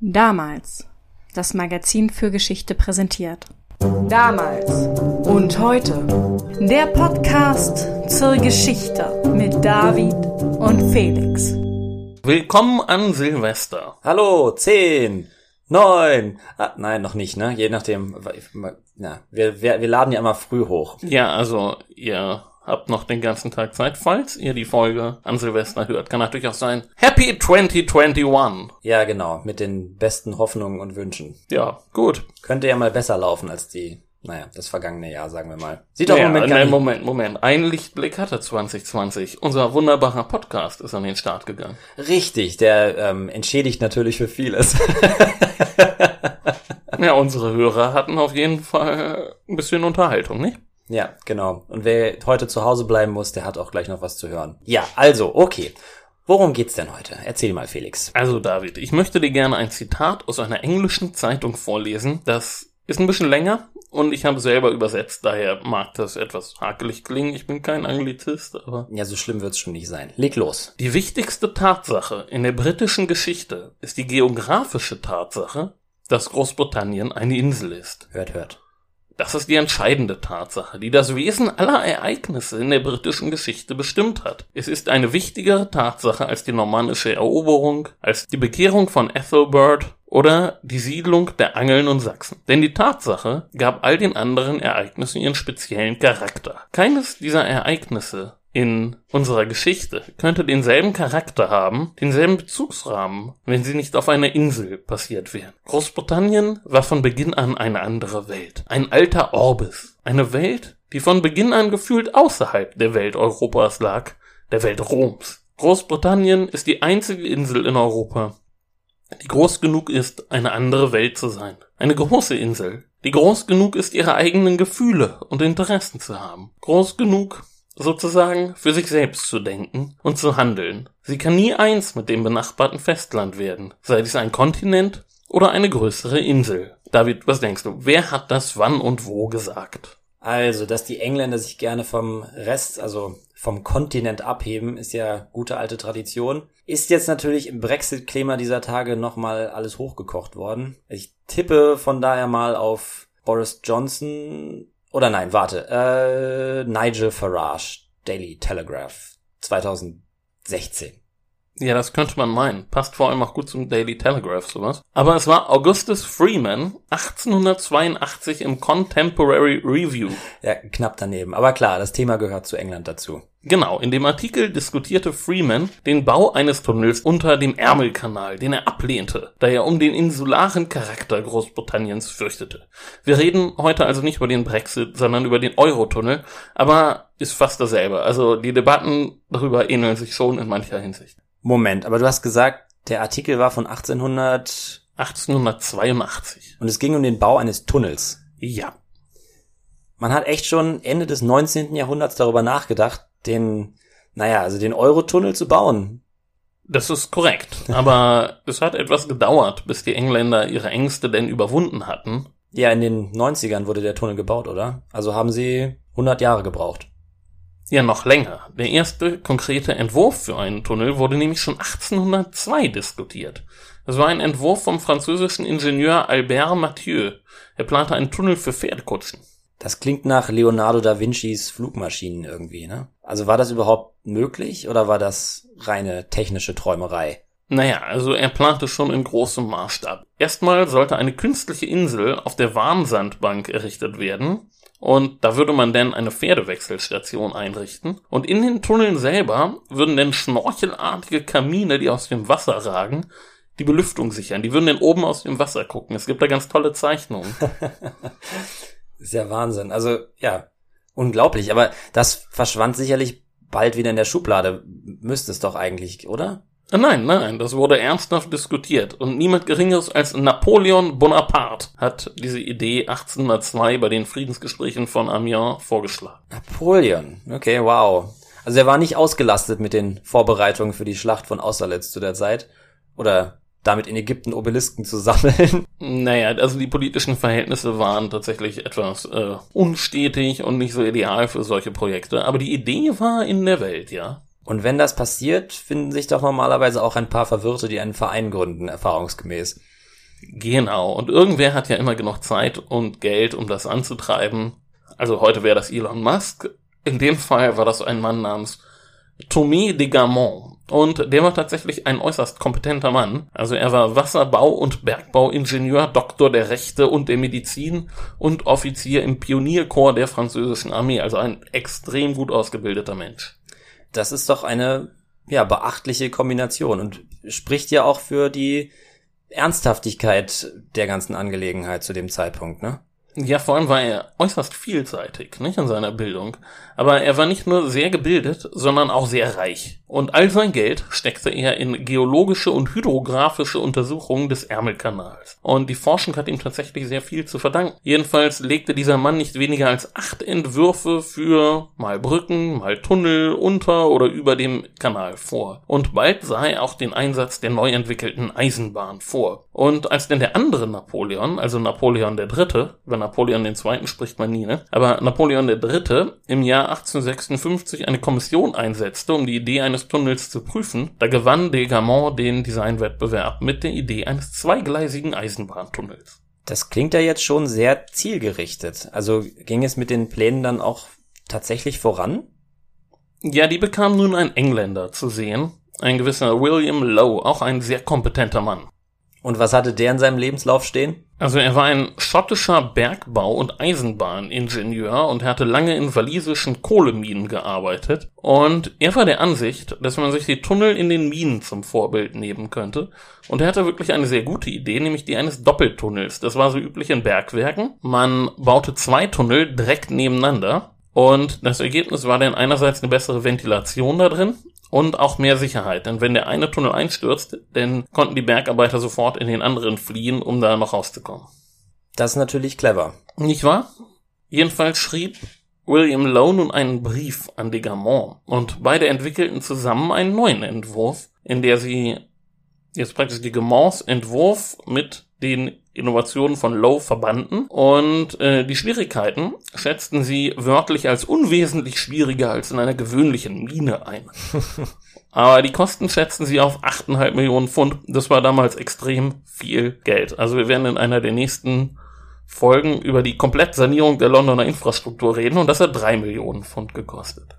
Damals. Das Magazin für Geschichte präsentiert. Damals und heute. Der Podcast zur Geschichte mit David und Felix. Willkommen an Silvester. Hallo, zehn, neun. Ah, nein, noch nicht, ne? Je nachdem. Ja, wir, wir, wir laden ja immer früh hoch. Ja, also ihr habt noch den ganzen Tag Zeit. Falls ihr die Folge an Silvester hört, kann natürlich auch sein. Happy 2021. Ja, genau. Mit den besten Hoffnungen und Wünschen. Ja, gut. Könnte ja mal besser laufen als die, naja, das vergangene Jahr, sagen wir mal. Sieht doch Ja, im Moment gar nicht. Moment, Moment. Ein Lichtblick hatte 2020. Unser wunderbarer Podcast ist an den Start gegangen. Richtig, der ähm, entschädigt natürlich für vieles. Ja, unsere Hörer hatten auf jeden Fall ein bisschen Unterhaltung, nicht? Ja, genau. Und wer heute zu Hause bleiben muss, der hat auch gleich noch was zu hören. Ja, also, okay. Worum geht's denn heute? Erzähl mal, Felix. Also David, ich möchte dir gerne ein Zitat aus einer englischen Zeitung vorlesen. Das ist ein bisschen länger und ich habe selber übersetzt, daher mag das etwas hakelig klingen. Ich bin kein Anglizist, aber Ja, so schlimm wird's schon nicht sein. Leg los. die wichtigste Tatsache in der britischen Geschichte ist die geografische Tatsache, dass Großbritannien eine Insel ist. Hört, hört. Das ist die entscheidende Tatsache, die das Wesen aller Ereignisse in der britischen Geschichte bestimmt hat. Es ist eine wichtigere Tatsache als die normannische Eroberung, als die Bekehrung von Ethelbert oder die Siedlung der Angeln und Sachsen. Denn die Tatsache gab all den anderen Ereignissen ihren speziellen Charakter. Keines dieser Ereignisse in unserer Geschichte könnte denselben Charakter haben, denselben Bezugsrahmen, wenn sie nicht auf einer Insel passiert wären. Großbritannien war von Beginn an eine andere Welt. Ein alter Orbis. Eine Welt, die von Beginn an gefühlt außerhalb der Welt Europas lag, der Welt Roms. Großbritannien ist die einzige Insel in Europa, die groß genug ist, eine andere Welt zu sein. Eine große Insel, die groß genug ist, ihre eigenen Gefühle und Interessen zu haben. Groß genug, sozusagen, für sich selbst zu denken und zu handeln. Sie kann nie eins mit dem benachbarten Festland werden, sei dies ein Kontinent oder eine größere Insel. David, was denkst du? Wer hat das wann und wo gesagt? Also, dass die Engländer sich gerne vom Rest, also vom Kontinent abheben, ist ja gute alte Tradition. Ist jetzt natürlich im Brexit-Klima dieser Tage nochmal alles hochgekocht worden. Ich tippe von daher mal auf Boris Johnson oder nein, warte, äh, Nigel Farage, Daily Telegraph 2016. Ja, das könnte man meinen. Passt vor allem auch gut zum Daily Telegraph sowas. Aber es war Augustus Freeman 1882 im Contemporary Review. Ja, knapp daneben. Aber klar, das Thema gehört zu England dazu. Genau, in dem Artikel diskutierte Freeman den Bau eines Tunnels unter dem Ärmelkanal, den er ablehnte, da er um den insularen Charakter Großbritanniens fürchtete. Wir reden heute also nicht über den Brexit, sondern über den Eurotunnel, aber ist fast dasselbe. Also die Debatten darüber ähneln sich schon in mancher Hinsicht. Moment, aber du hast gesagt, der Artikel war von 1800 1882. und es ging um den Bau eines Tunnels. Ja. Man hat echt schon Ende des 19. Jahrhunderts darüber nachgedacht, den, naja, also den Eurotunnel zu bauen. Das ist korrekt. Aber es hat etwas gedauert, bis die Engländer ihre Ängste denn überwunden hatten. Ja, in den 90ern wurde der Tunnel gebaut, oder? Also haben sie 100 Jahre gebraucht. Ja, noch länger. Der erste konkrete Entwurf für einen Tunnel wurde nämlich schon 1802 diskutiert. Es war ein Entwurf vom französischen Ingenieur Albert Mathieu. Er plante einen Tunnel für Pferdekutschen. Das klingt nach Leonardo da Vincis Flugmaschinen irgendwie, ne? Also war das überhaupt möglich oder war das reine technische Träumerei? Naja, also er plante schon in großem Maßstab. Erstmal sollte eine künstliche Insel auf der Warnsandbank errichtet werden. Und da würde man dann eine Pferdewechselstation einrichten. Und in den Tunneln selber würden dann schnorchelartige Kamine, die aus dem Wasser ragen, die Belüftung sichern. Die würden dann oben aus dem Wasser gucken. Es gibt da ganz tolle Zeichnungen. Ist ja Wahnsinn. Also, ja, unglaublich. Aber das verschwand sicherlich bald wieder in der Schublade. Müsste es doch eigentlich, oder? Äh, Nein, nein, das wurde ernsthaft diskutiert und niemand Geringeres als Napoleon Bonaparte hat diese Idee 1802 bei den Friedensgesprächen von Amiens vorgeschlagen. Napoleon. Okay, wow. Also er war nicht ausgelastet mit den Vorbereitungen für die Schlacht von Austerlitz zu der Zeit. Oder damit in Ägypten Obelisken zu sammeln. Naja, also die politischen Verhältnisse waren tatsächlich etwas äh, unstetig und nicht so ideal für solche Projekte, aber die Idee war in der Welt, ja. Und wenn das passiert, finden sich doch normalerweise auch ein paar Verwirrte, die einen Verein gründen, erfahrungsgemäß. Genau, und irgendwer hat ja immer genug Zeit und Geld, um das anzutreiben. Also heute wäre das Elon Musk. In dem Fall war das ein Mann namens Tomé de Gamont. Und der war tatsächlich ein äußerst kompetenter Mann. Also er war Wasserbau- und Bergbauingenieur, Doktor der Rechte und der Medizin und Offizier im Pionierkorps der französischen Armee. Also ein extrem gut ausgebildeter Mensch. Das ist doch eine, ja, beachtliche Kombination und spricht ja auch für die Ernsthaftigkeit der ganzen Angelegenheit zu dem Zeitpunkt, ne? Ja, vor allem war er äußerst vielseitig, nicht in seiner Bildung. Aber er war nicht nur sehr gebildet, sondern auch sehr reich. Und all sein Geld steckte er in geologische und hydrographische Untersuchungen des Ärmelkanals. Und die Forschung hat ihm tatsächlich sehr viel zu verdanken. Jedenfalls legte dieser Mann nicht weniger als acht Entwürfe für mal Brücken, mal Tunnel unter oder über dem Kanal vor. Und bald sah er auch den Einsatz der neu entwickelten Eisenbahn vor. Und als denn der andere Napoleon, also Napoleon III., über Napoleon II. spricht man nie, ne? Aber Napoleon III. im Jahr 1856 eine Kommission einsetzte, um die Idee eines Tunnels zu prüfen, da gewann Degamont den Designwettbewerb mit der Idee eines zweigleisigen Eisenbahntunnels. Das klingt ja jetzt schon sehr zielgerichtet. Also ging es mit den Plänen dann auch tatsächlich voran? Ja, die bekam nun ein Engländer zu sehen, ein gewisser William Lowe, auch ein sehr kompetenter Mann. Und was hatte der in seinem Lebenslauf stehen? Also er war ein schottischer Bergbau- und Eisenbahningenieur und hatte lange in walisischen Kohleminen gearbeitet. Und er war der Ansicht, dass man sich die Tunnel in den Minen zum Vorbild nehmen könnte. Und er hatte wirklich eine sehr gute Idee, nämlich die eines Doppeltunnels. Das war so üblich in Bergwerken. Man baute zwei Tunnel direkt nebeneinander. Und das Ergebnis war dann einerseits eine bessere Ventilation da drin und auch mehr Sicherheit. Denn wenn der eine Tunnel einstürzt, dann konnten die Bergarbeiter sofort in den anderen fliehen, um da noch rauszukommen. Das ist natürlich clever. Nicht wahr? Jedenfalls schrieb William Lowe nun einen Brief an Degamont und beide entwickelten zusammen einen neuen Entwurf, in der sie jetzt praktisch Degamonts Entwurf mit den Innovationen von Lowe verbanden und äh, die Schwierigkeiten schätzten sie wörtlich als unwesentlich schwieriger als in einer gewöhnlichen Mine ein. Aber die Kosten schätzten sie auf 8,5 Millionen Pfund. Das war damals extrem viel Geld. Also wir werden in einer der nächsten Folgen über die Komplettsanierung der Londoner Infrastruktur reden und das hat 3 Millionen Pfund gekostet.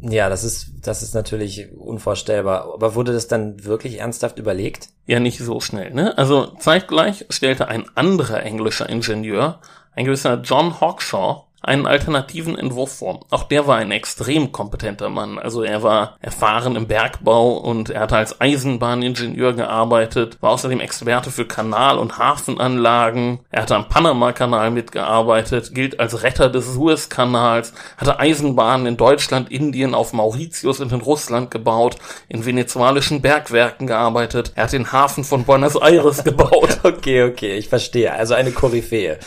Ja, das ist, das ist natürlich unvorstellbar. Aber wurde das dann wirklich ernsthaft überlegt? Ja, nicht so schnell, ne? Also zeitgleich stellte ein anderer englischer Ingenieur, ein gewisser John Hawkshaw, einen alternativen Entwurf vor. Auch der war ein extrem kompetenter Mann. Also er war erfahren im Bergbau und er hatte als Eisenbahningenieur gearbeitet, war außerdem Experte für Kanal- und Hafenanlagen. Er hatte am Panama-Kanal mitgearbeitet, gilt als Retter des Suezkanals, hatte Eisenbahnen in Deutschland, Indien, auf Mauritius und in Russland gebaut, in venezuelischen Bergwerken gearbeitet. Er hat den Hafen von Buenos Aires gebaut. okay, okay, ich verstehe. Also eine Koryphäe.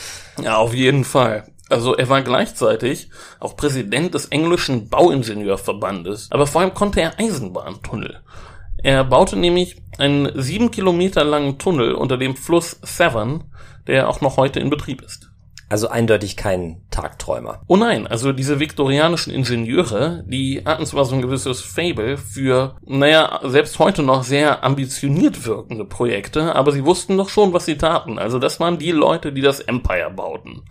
Ja, auf jeden Fall. Also er war gleichzeitig auch Präsident des englischen Bauingenieurverbandes, aber vor allem konnte er Eisenbahntunnel. Er baute nämlich einen sieben Kilometer langen Tunnel unter dem Fluss Severn, der auch noch heute in Betrieb ist. Also eindeutig kein Tagträumer. Oh nein, also diese viktorianischen Ingenieure, die hatten zwar so ein gewisses Fable für, naja, selbst heute noch sehr ambitioniert wirkende Projekte, aber sie wussten doch schon, was sie taten. Also das waren die Leute, die das Empire bauten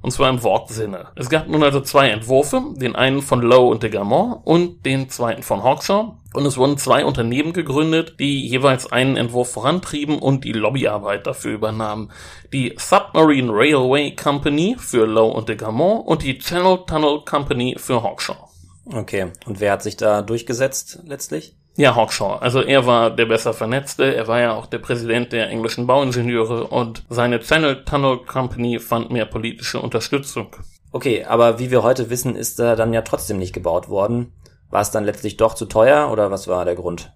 und zwar im Wortsinne. Es gab nun also zwei Entwürfe, den einen von Lowe und de Gamont und den zweiten von Hawkshaw. Und es wurden zwei Unternehmen gegründet, die jeweils einen Entwurf vorantrieben und die Lobbyarbeit dafür übernahmen. Die Submarine Railway Company für Lowe und de Gamont und die Channel Tunnel Company für Hawkshaw. Okay, und wer hat sich da durchgesetzt letztlich? Ja, Hawkshaw. Also er war der besser vernetzte, er war ja auch der Präsident der englischen Bauingenieure und seine Channel Tunnel Company fand mehr politische Unterstützung. Okay, aber wie wir heute wissen, ist er dann ja trotzdem nicht gebaut worden. War es dann letztlich doch zu teuer oder was war der Grund?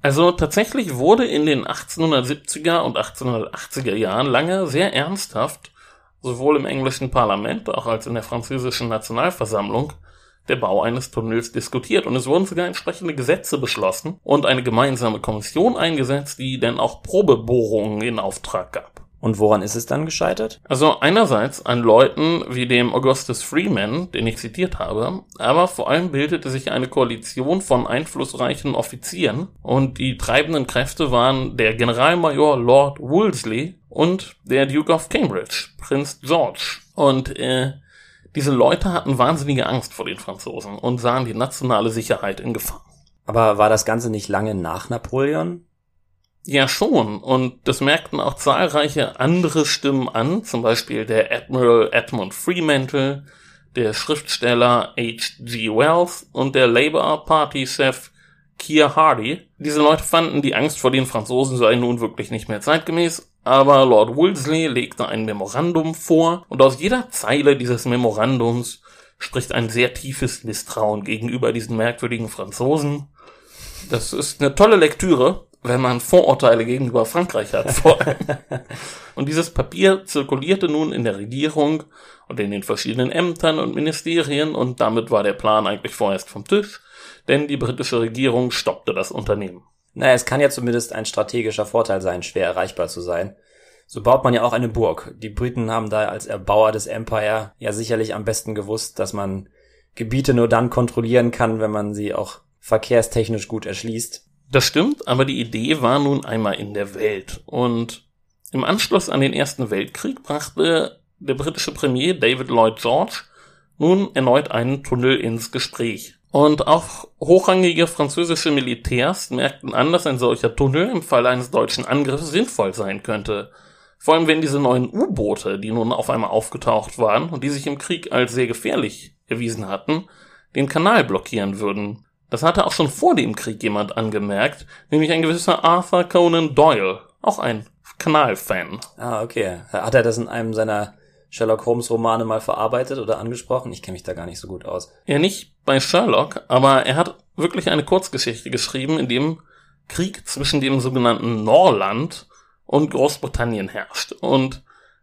Also tatsächlich wurde in den 1870er und 1880er Jahren lange sehr ernsthaft, sowohl im englischen Parlament auch als in der französischen Nationalversammlung, der Bau eines Tunnels diskutiert und es wurden sogar entsprechende Gesetze beschlossen und eine gemeinsame Kommission eingesetzt, die dann auch Probebohrungen in Auftrag gab. Und woran ist es dann gescheitert? Also einerseits an Leuten wie dem Augustus Freeman, den ich zitiert habe, aber vor allem bildete sich eine Koalition von einflussreichen Offizieren und die treibenden Kräfte waren der Generalmajor Lord Wolseley und der Duke of Cambridge, Prinz George. Und äh, diese Leute hatten wahnsinnige Angst vor den Franzosen und sahen die nationale Sicherheit in Gefahr. Aber war das Ganze nicht lange nach Napoleon? Ja, schon. Und das merkten auch zahlreiche andere Stimmen an, zum Beispiel der Admiral Edmund Fremantle, der Schriftsteller H.G. Wells und der Labour Party Chef Keir Hardy. Diese Leute fanden, die Angst vor den Franzosen sei nun wirklich nicht mehr zeitgemäß, aber Lord Wolseley legte ein Memorandum vor und aus jeder Zeile dieses Memorandums spricht ein sehr tiefes Misstrauen gegenüber diesen merkwürdigen Franzosen. Das ist eine tolle Lektüre, wenn man Vorurteile gegenüber Frankreich hat. Vor allem. und dieses Papier zirkulierte nun in der Regierung und in den verschiedenen Ämtern und Ministerien und damit war der Plan eigentlich vorerst vom Tisch, denn die britische Regierung stoppte das Unternehmen. Naja, es kann ja zumindest ein strategischer Vorteil sein, schwer erreichbar zu sein. So baut man ja auch eine Burg. Die Briten haben da als Erbauer des Empire ja sicherlich am besten gewusst, dass man Gebiete nur dann kontrollieren kann, wenn man sie auch verkehrstechnisch gut erschließt. Das stimmt, aber die Idee war nun einmal in der Welt. Und im Anschluss an den Ersten Weltkrieg brachte der britische Premier David Lloyd George nun erneut einen Tunnel ins Gespräch. Und auch hochrangige französische Militärs merkten an, dass ein solcher Tunnel im Fall eines deutschen Angriffs sinnvoll sein könnte. Vor allem wenn diese neuen U-Boote, die nun auf einmal aufgetaucht waren und die sich im Krieg als sehr gefährlich erwiesen hatten, den Kanal blockieren würden. Das hatte auch schon vor dem Krieg jemand angemerkt, nämlich ein gewisser Arthur Conan Doyle, auch ein Kanalfan. Ah, okay. Hat er das in einem seiner Sherlock Holmes Romane mal verarbeitet oder angesprochen? Ich kenne mich da gar nicht so gut aus. Ja, nicht bei Sherlock, aber er hat wirklich eine Kurzgeschichte geschrieben, in dem Krieg zwischen dem sogenannten Norland und Großbritannien herrscht. Und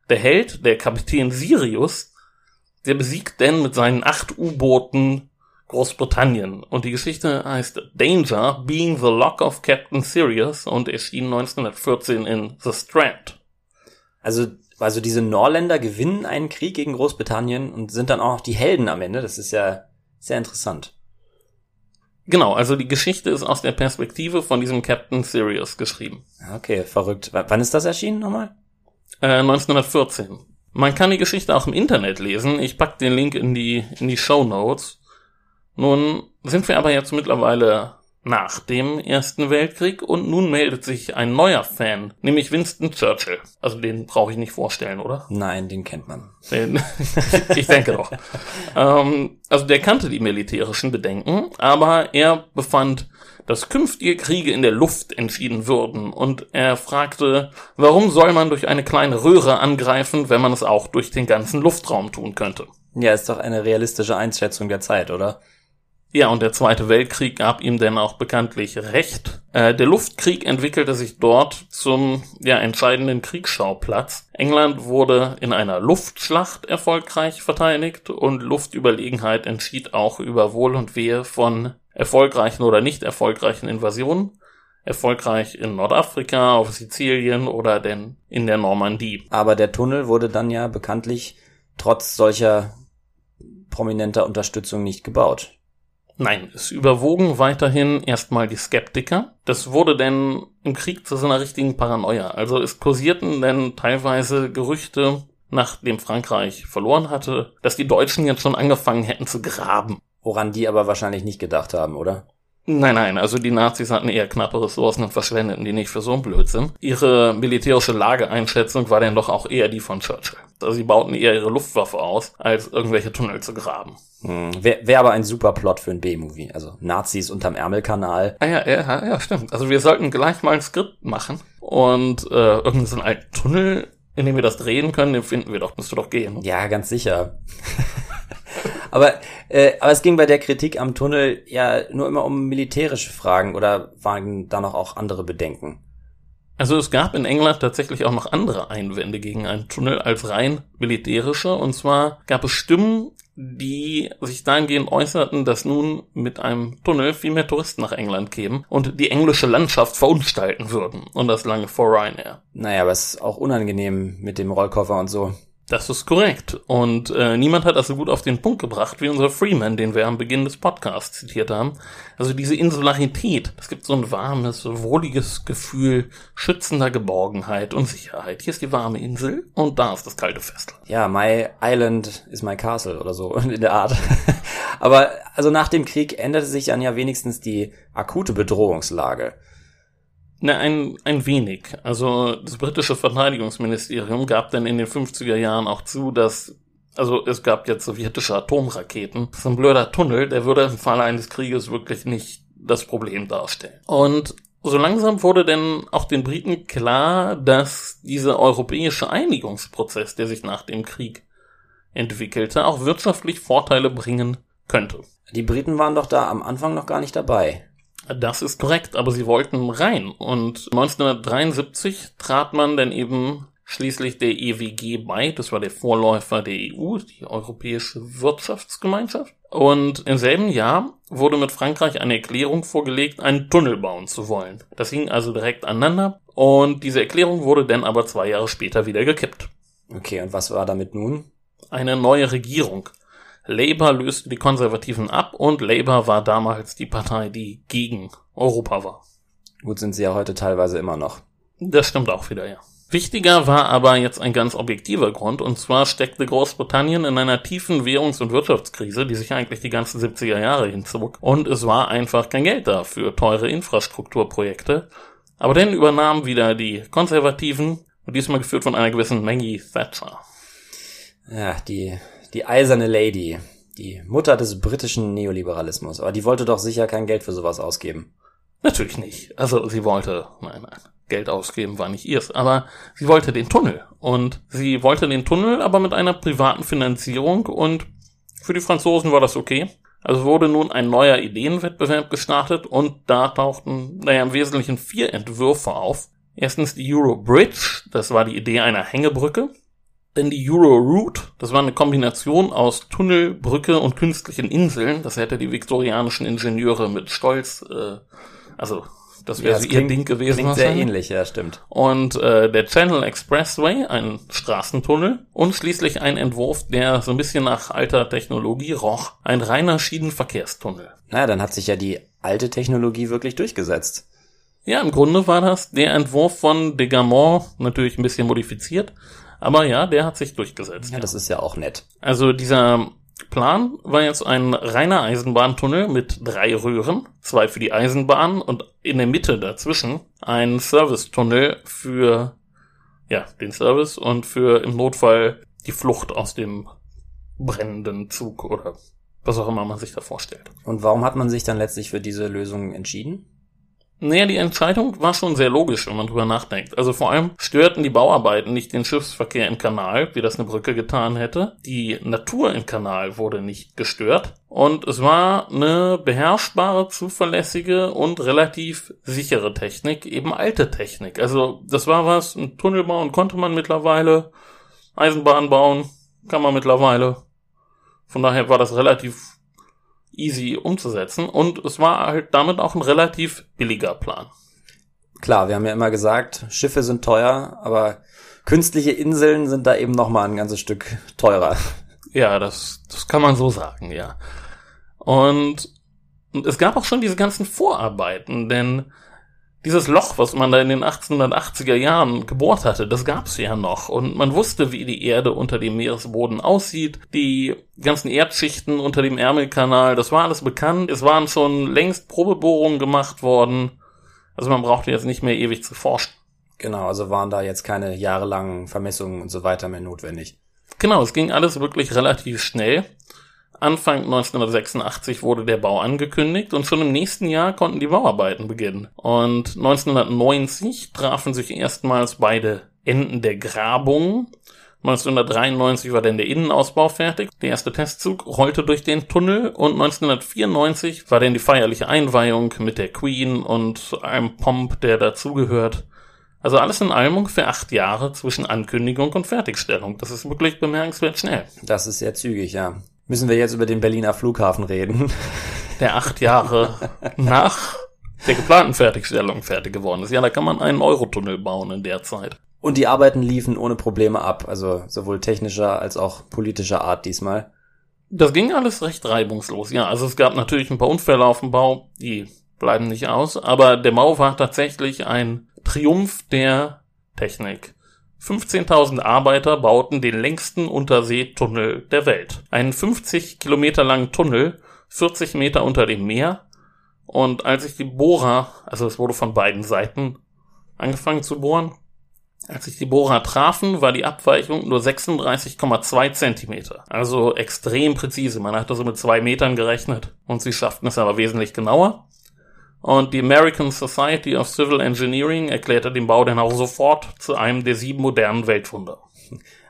der Held, der Kapitän Sirius, der besiegt denn mit seinen acht U-Booten Großbritannien. Und die Geschichte heißt Danger, Being the Lock of Captain Sirius und erschien 1914 in The Strand. Also, also diese Norländer gewinnen einen Krieg gegen Großbritannien und sind dann auch die Helden am Ende. Das ist ja sehr interessant. Genau, also die Geschichte ist aus der Perspektive von diesem Captain Sirius geschrieben. Okay, verrückt. W wann ist das erschienen nochmal? Äh, 1914. Man kann die Geschichte auch im Internet lesen. Ich pack den Link in die, in die Show Notes. Nun sind wir aber jetzt mittlerweile nach dem Ersten Weltkrieg und nun meldet sich ein neuer Fan, nämlich Winston Churchill. Also den brauche ich nicht vorstellen, oder? Nein, den kennt man. Den, ich denke doch. ähm, also der kannte die militärischen Bedenken, aber er befand, dass künftige Kriege in der Luft entschieden würden und er fragte, warum soll man durch eine kleine Röhre angreifen, wenn man es auch durch den ganzen Luftraum tun könnte? Ja, ist doch eine realistische Einschätzung der Zeit, oder? Ja, und der Zweite Weltkrieg gab ihm denn auch bekanntlich recht. Äh, der Luftkrieg entwickelte sich dort zum ja, entscheidenden Kriegsschauplatz. England wurde in einer Luftschlacht erfolgreich verteidigt und Luftüberlegenheit entschied auch über Wohl und Wehe von erfolgreichen oder nicht erfolgreichen Invasionen. Erfolgreich in Nordafrika, auf Sizilien oder denn in der Normandie. Aber der Tunnel wurde dann ja bekanntlich trotz solcher prominenter Unterstützung nicht gebaut. Nein, es überwogen weiterhin erstmal die Skeptiker. Das wurde denn im Krieg zu so einer richtigen Paranoia. Also es kursierten denn teilweise Gerüchte, nachdem Frankreich verloren hatte, dass die Deutschen jetzt schon angefangen hätten zu graben. Woran die aber wahrscheinlich nicht gedacht haben, oder? Nein, nein, also die Nazis hatten eher knappe Ressourcen und verschwendeten die nicht für so einen Blödsinn. Ihre militärische Lageeinschätzung war dann doch auch eher die von Churchill. Also sie bauten eher ihre Luftwaffe aus, als irgendwelche Tunnel zu graben. Hm, Wäre wär aber ein super Plot für ein B-Movie. Also Nazis unterm Ärmelkanal. Ah ja, ja, ja, stimmt. Also wir sollten gleich mal ein Skript machen und äh, irgendeinen so alten Tunnel, in dem wir das drehen können, den finden wir doch, müsste doch gehen. Ja, ganz sicher. aber, äh, aber es ging bei der Kritik am Tunnel ja nur immer um militärische Fragen oder waren da noch auch andere Bedenken? Also es gab in England tatsächlich auch noch andere Einwände gegen einen Tunnel als rein militärische. Und zwar gab es Stimmen, die sich dahingehend äußerten, dass nun mit einem Tunnel viel mehr Touristen nach England kämen und die englische Landschaft verunstalten würden. Und das lange vor Ryanair. Naja, aber es ist auch unangenehm mit dem Rollkoffer und so. Das ist korrekt. Und äh, niemand hat das so gut auf den Punkt gebracht wie unser Freeman, den wir am Beginn des Podcasts zitiert haben. Also diese Insularität, das gibt so ein warmes, wohliges Gefühl schützender Geborgenheit und Sicherheit. Hier ist die warme Insel und da ist das kalte Festland. Ja, my island is my castle oder so in der Art. Aber also nach dem Krieg änderte sich dann ja wenigstens die akute Bedrohungslage. Na, ein, ein wenig. Also das britische Verteidigungsministerium gab dann in den 50er Jahren auch zu, dass also es gab jetzt sowjetische Atomraketen. So ein blöder Tunnel, der würde im Falle eines Krieges wirklich nicht das Problem darstellen. Und so langsam wurde denn auch den Briten klar, dass dieser europäische Einigungsprozess, der sich nach dem Krieg entwickelte, auch wirtschaftlich Vorteile bringen könnte. Die Briten waren doch da am Anfang noch gar nicht dabei. Das ist korrekt, aber sie wollten rein. Und 1973 trat man dann eben schließlich der EWG bei. Das war der Vorläufer der EU, die Europäische Wirtschaftsgemeinschaft. Und im selben Jahr wurde mit Frankreich eine Erklärung vorgelegt, einen Tunnel bauen zu wollen. Das hing also direkt aneinander. Und diese Erklärung wurde dann aber zwei Jahre später wieder gekippt. Okay, und was war damit nun? Eine neue Regierung. Labour löste die Konservativen ab und Labour war damals die Partei, die gegen Europa war. Gut sind sie ja heute teilweise immer noch. Das stimmt auch wieder, ja. Wichtiger war aber jetzt ein ganz objektiver Grund, und zwar steckte Großbritannien in einer tiefen Währungs- und Wirtschaftskrise, die sich eigentlich die ganzen 70er Jahre hinzog, und es war einfach kein Geld da für teure Infrastrukturprojekte. Aber dann übernahmen wieder die Konservativen, und diesmal geführt von einer gewissen Maggie Thatcher. Ja, die die eiserne Lady, die Mutter des britischen Neoliberalismus. Aber die wollte doch sicher kein Geld für sowas ausgeben. Natürlich nicht. Also sie wollte, nein, nein, Geld ausgeben war nicht ihrs, aber sie wollte den Tunnel. Und sie wollte den Tunnel aber mit einer privaten Finanzierung und für die Franzosen war das okay. Also wurde nun ein neuer Ideenwettbewerb gestartet und da tauchten, naja, im Wesentlichen vier Entwürfe auf. Erstens die Euro Bridge, das war die Idee einer Hängebrücke. Denn die Euro Route, das war eine Kombination aus Tunnel, Brücke und künstlichen Inseln. Das hätte die viktorianischen Ingenieure mit Stolz, äh, also das wäre ja, ihr Ding gewesen. Klingt sehr ähnlich, ja, stimmt. Und äh, der Channel Expressway, ein Straßentunnel und schließlich ein Entwurf, der so ein bisschen nach alter Technologie roch, ein reiner Schienenverkehrstunnel. Naja, dann hat sich ja die alte Technologie wirklich durchgesetzt. Ja, im Grunde war das der Entwurf von Degamont, natürlich ein bisschen modifiziert, aber ja, der hat sich durchgesetzt. Ja, das ist ja auch nett. Also dieser Plan war jetzt ein reiner Eisenbahntunnel mit drei Röhren, zwei für die Eisenbahn und in der Mitte dazwischen ein Servicetunnel für ja, den Service und für im Notfall die Flucht aus dem brennenden Zug oder was auch immer man sich da vorstellt. Und warum hat man sich dann letztlich für diese Lösung entschieden? Naja, die Entscheidung war schon sehr logisch, wenn man drüber nachdenkt. Also vor allem störten die Bauarbeiten nicht den Schiffsverkehr im Kanal, wie das eine Brücke getan hätte. Die Natur im Kanal wurde nicht gestört. Und es war eine beherrschbare, zuverlässige und relativ sichere Technik, eben alte Technik. Also das war was, ein Tunnel bauen konnte man mittlerweile, Eisenbahn bauen kann man mittlerweile. Von daher war das relativ easy umzusetzen und es war halt damit auch ein relativ billiger Plan. Klar, wir haben ja immer gesagt, Schiffe sind teuer, aber künstliche Inseln sind da eben noch mal ein ganzes Stück teurer. Ja, das, das kann man so sagen, ja. Und, und es gab auch schon diese ganzen Vorarbeiten, denn dieses Loch, was man da in den 1880er Jahren gebohrt hatte, das gab's ja noch. Und man wusste, wie die Erde unter dem Meeresboden aussieht. Die ganzen Erdschichten unter dem Ärmelkanal, das war alles bekannt. Es waren schon längst Probebohrungen gemacht worden. Also man brauchte jetzt nicht mehr ewig zu forschen. Genau, also waren da jetzt keine jahrelangen Vermessungen und so weiter mehr notwendig. Genau, es ging alles wirklich relativ schnell. Anfang 1986 wurde der Bau angekündigt und schon im nächsten Jahr konnten die Bauarbeiten beginnen. Und 1990 trafen sich erstmals beide Enden der Grabung. 1993 war dann der Innenausbau fertig. Der erste Testzug rollte durch den Tunnel und 1994 war dann die feierliche Einweihung mit der Queen und einem Pomp, der dazugehört. Also alles in allem ungefähr acht Jahre zwischen Ankündigung und Fertigstellung. Das ist wirklich bemerkenswert schnell. Das ist sehr zügig, ja. Müssen wir jetzt über den Berliner Flughafen reden? Der acht Jahre nach der geplanten Fertigstellung fertig geworden ist. Ja, da kann man einen Eurotunnel bauen in der Zeit. Und die Arbeiten liefen ohne Probleme ab, also sowohl technischer als auch politischer Art diesmal. Das ging alles recht reibungslos, ja. Also es gab natürlich ein paar Unfälle auf dem Bau, die bleiben nicht aus, aber der Bau war tatsächlich ein Triumph der Technik. 15.000 Arbeiter bauten den längsten Unterseetunnel der Welt. Einen 50 Kilometer langen Tunnel, 40 Meter unter dem Meer. Und als ich die Bohrer, also es wurde von beiden Seiten angefangen zu bohren, als sich die Bohrer trafen, war die Abweichung nur 36,2 Zentimeter. Also extrem präzise. Man hatte so mit zwei Metern gerechnet. Und sie schafften es aber wesentlich genauer. Und die American Society of Civil Engineering erklärte den Bau dann auch sofort zu einem der sieben modernen Weltwunder.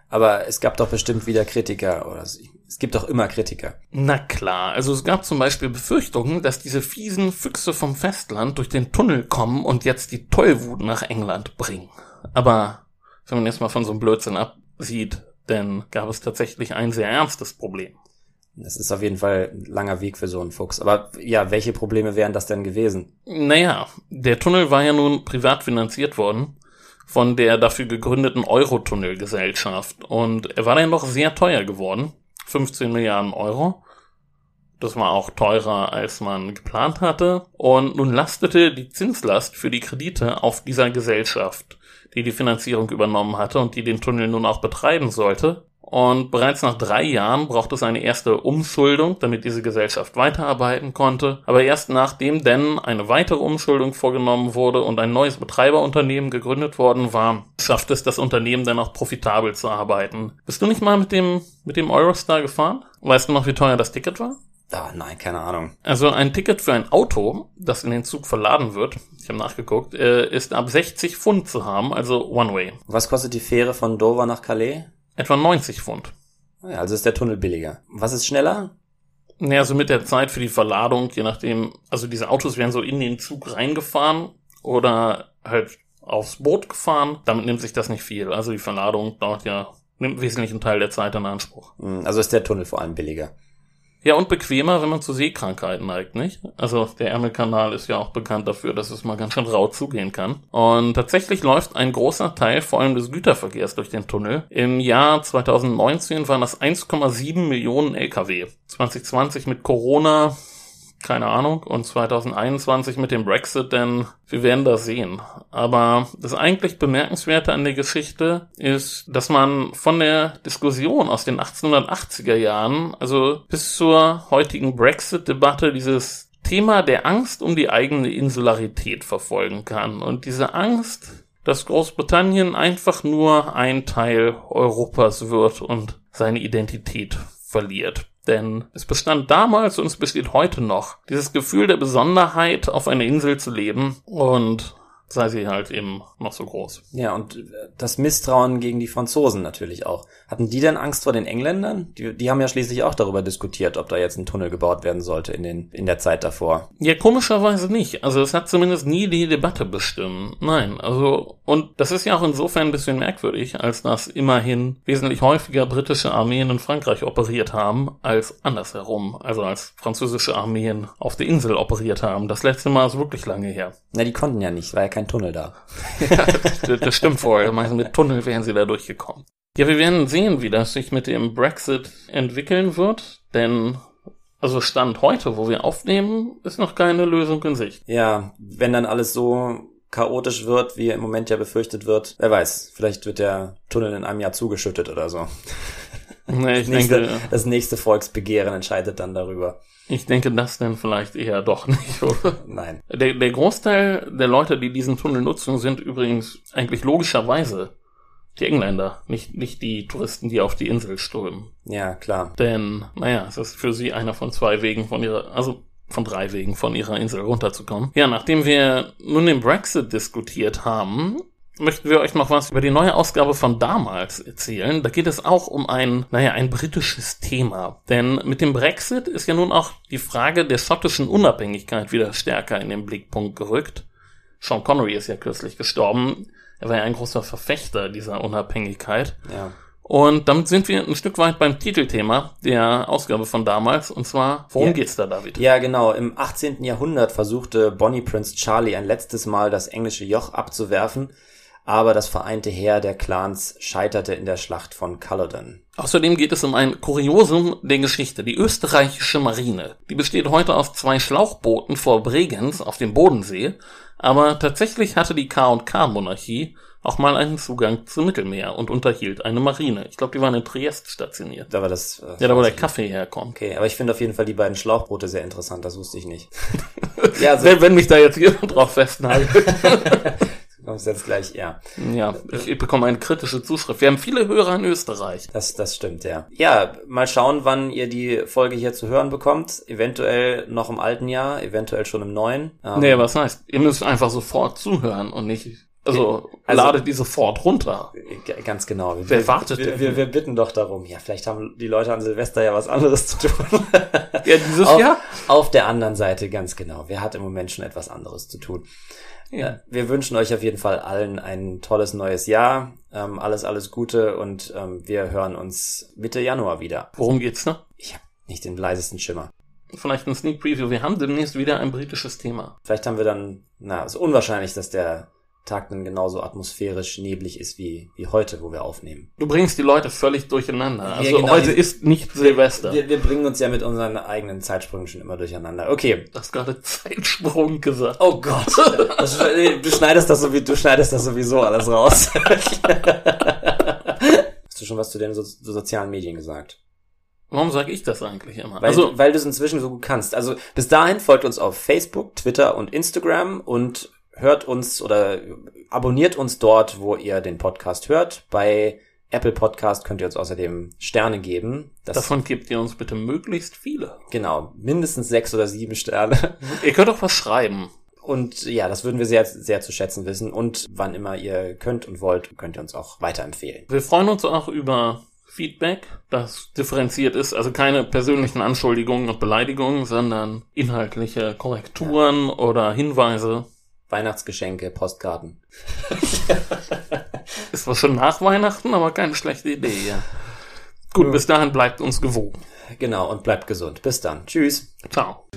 Aber es gab doch bestimmt wieder Kritiker, oder es gibt doch immer Kritiker. Na klar, also es gab zum Beispiel Befürchtungen, dass diese fiesen Füchse vom Festland durch den Tunnel kommen und jetzt die Tollwut nach England bringen. Aber wenn man jetzt mal von so einem Blödsinn absieht, dann gab es tatsächlich ein sehr ernstes Problem. Das ist auf jeden Fall ein langer Weg für so einen Fuchs. Aber ja, welche Probleme wären das denn gewesen? Naja, der Tunnel war ja nun privat finanziert worden von der dafür gegründeten Eurotunnel-Gesellschaft. Und er war dann noch sehr teuer geworden. 15 Milliarden Euro. Das war auch teurer, als man geplant hatte. Und nun lastete die Zinslast für die Kredite auf dieser Gesellschaft die die Finanzierung übernommen hatte und die den Tunnel nun auch betreiben sollte. Und bereits nach drei Jahren braucht es eine erste Umschuldung, damit diese Gesellschaft weiterarbeiten konnte. Aber erst nachdem denn eine weitere Umschuldung vorgenommen wurde und ein neues Betreiberunternehmen gegründet worden war, schafft es das Unternehmen dann auch profitabel zu arbeiten. Bist du nicht mal mit dem, mit dem Eurostar gefahren? Weißt du noch, wie teuer das Ticket war? Ah, nein, keine Ahnung. Also ein Ticket für ein Auto, das in den Zug verladen wird, ich habe nachgeguckt, äh, ist ab 60 Pfund zu haben, also One-Way. Was kostet die Fähre von Dover nach Calais? Etwa 90 Pfund. Also ist der Tunnel billiger. Was ist schneller? Naja, also mit der Zeit für die Verladung, je nachdem, also diese Autos werden so in den Zug reingefahren oder halt aufs Boot gefahren. Damit nimmt sich das nicht viel. Also die Verladung dauert ja, nimmt wesentlichen Teil der Zeit in Anspruch. Hm, also ist der Tunnel vor allem billiger. Ja, und bequemer, wenn man zu Seekrankheiten neigt, nicht? Also der Ärmelkanal ist ja auch bekannt dafür, dass es mal ganz schön rau zugehen kann. Und tatsächlich läuft ein großer Teil vor allem des Güterverkehrs durch den Tunnel. Im Jahr 2019 waren das 1,7 Millionen Lkw. 2020 mit Corona keine Ahnung. Und 2021 mit dem Brexit, denn wir werden das sehen. Aber das eigentlich Bemerkenswerte an der Geschichte ist, dass man von der Diskussion aus den 1880er Jahren, also bis zur heutigen Brexit-Debatte, dieses Thema der Angst um die eigene Insularität verfolgen kann. Und diese Angst, dass Großbritannien einfach nur ein Teil Europas wird und seine Identität verliert. Denn es bestand damals und es besteht heute noch dieses Gefühl der Besonderheit, auf einer Insel zu leben. Und sei sie halt eben noch so groß. Ja, und das Misstrauen gegen die Franzosen natürlich auch. Hatten die denn Angst vor den Engländern? Die, die haben ja schließlich auch darüber diskutiert, ob da jetzt ein Tunnel gebaut werden sollte in, den, in der Zeit davor. Ja, komischerweise nicht. Also es hat zumindest nie die Debatte bestimmt. Nein, also und das ist ja auch insofern ein bisschen merkwürdig, als dass immerhin wesentlich häufiger britische Armeen in Frankreich operiert haben, als andersherum. Also als französische Armeen auf der Insel operiert haben. Das letzte Mal ist wirklich lange her. Na, die konnten ja nicht, war ja kein Tunnel da. ja, das, das stimmt vorher. Mit Tunnel wären sie da durchgekommen. Ja, wir werden sehen, wie das sich mit dem Brexit entwickeln wird, denn also Stand heute, wo wir aufnehmen, ist noch keine Lösung in Sicht. Ja, wenn dann alles so chaotisch wird, wie im Moment ja befürchtet wird, wer weiß, vielleicht wird der Tunnel in einem Jahr zugeschüttet oder so. Nee, ich das, nächste, denke, das nächste Volksbegehren entscheidet dann darüber. Ich denke das dann vielleicht eher doch nicht, oder? Nein. Der, der Großteil der Leute, die diesen Tunnel nutzen, sind übrigens eigentlich logischerweise die Engländer, nicht, nicht die Touristen, die auf die Insel strömen. Ja, klar. Denn, naja, es ist für sie einer von zwei Wegen von ihrer, also von drei Wegen von ihrer Insel runterzukommen. Ja, nachdem wir nun den Brexit diskutiert haben, möchten wir euch noch was über die neue Ausgabe von damals erzählen. Da geht es auch um ein, naja, ein britisches Thema. Denn mit dem Brexit ist ja nun auch die Frage der schottischen Unabhängigkeit wieder stärker in den Blickpunkt gerückt. Sean Connery ist ja kürzlich gestorben. Er war ja ein großer Verfechter dieser Unabhängigkeit. Ja. Und damit sind wir ein Stück weit beim Titelthema der Ausgabe von damals. Und zwar, worum Ja. geht's da, David? Ja, genau. Im 18. Jahrhundert versuchte Bonnie Prince Charlie ein letztes Mal das englische Joch abzuwerfen, aber das vereinte Heer der Clans scheiterte in der Schlacht von Culloden. Außerdem geht es um ein Kuriosum der Geschichte. Die österreichische Marine. Die besteht heute aus zwei Schlauchbooten vor Bregenz auf dem Bodensee. Aber tatsächlich hatte die K&K-Monarchie auch mal einen Zugang zum Mittelmeer und unterhielt eine Marine. Ich glaube, die waren in Triest stationiert. Da war das. äh, Ja, da wo der Kaffee herkommt. Okay, aber ich finde auf jeden Fall die beiden Schlauchboote sehr interessant, das wusste ich nicht. ja, also Wenn, wenn mich da jetzt jemand drauf festnagelt. kommst jetzt gleich, ja. ja, ich, bekomme eine kritische Zuschrift. Wir haben viele Hörer in Österreich. Das, das stimmt, ja. Ja, mal schauen, wann ihr die Folge hier zu hören bekommt. Eventuell noch im alten Jahr, eventuell schon im neuen. Ähm, Nee, was heißt? Ihr müsst einfach sofort zuhören und nicht, also, Also- ladet die sofort runter. Ganz genau. Wir, Wer wartet wir, denn? wir, wir bitten doch darum. Ja, vielleicht haben die Leute an Silvester ja was anderes zu tun. Ja, dieses auf, Jahr? auf der anderen Seite, ganz genau. Wer hat im Moment schon etwas anderes zu tun? Ja. Wir wünschen euch auf jeden Fall allen ein tolles neues Jahr. Ähm, alles, alles Gute und ähm, wir hören uns Mitte Januar wieder. Worum geht's ne? Ich habe nicht den leisesten Schimmer. Vielleicht ein Sneak Preview. Wir haben demnächst wieder ein britisches Thema. Vielleicht haben wir dann, na, es ist unwahrscheinlich, dass der Tag dann genauso atmosphärisch neblig ist wie, wie heute, wo wir aufnehmen. Du bringst die Leute völlig durcheinander. Also genau, heute die- ist nicht Silvester. Wir, wir bringen uns ja mit unseren eigenen Zeitsprüngen schon immer durcheinander. Okay. Du hast gerade Zeitsprung gesagt. Oh Gott. Das, du schneidest das sowieso, du schneidest das sowieso alles raus. Hast du schon was zu den so, so sozialen Medien gesagt? Warum sage ich das eigentlich immer? Weil, also, weil du es inzwischen so gut kannst. Also bis dahin folgt uns auf Facebook, Twitter und Instagram und hört uns oder abonniert uns dort, wo ihr den Podcast hört. Bei Apple Podcast könnt ihr uns außerdem Sterne geben. Das davon gebt ihr uns bitte möglichst viele. genau mindestens sechs oder sieben Sterne. Ihr könnt auch was schreiben. Und ja, das würden wir sehr, sehr zu schätzen wissen. Und wann immer ihr könnt und wollt, könnt ihr uns auch weiterempfehlen. Wir freuen uns auch über Feedback, das differenziert ist, also keine persönlichen Anschuldigungen und Beleidigungen, sondern inhaltliche Korrekturen oder Hinweise. Weihnachtsgeschenke, Postkarten. Ist was schon nach Weihnachten, aber keine schlechte Idee, ja. Gut, bis dahin bleibt uns gewogen. Genau, und bleibt gesund. Bis dann. Tschüss. Ciao.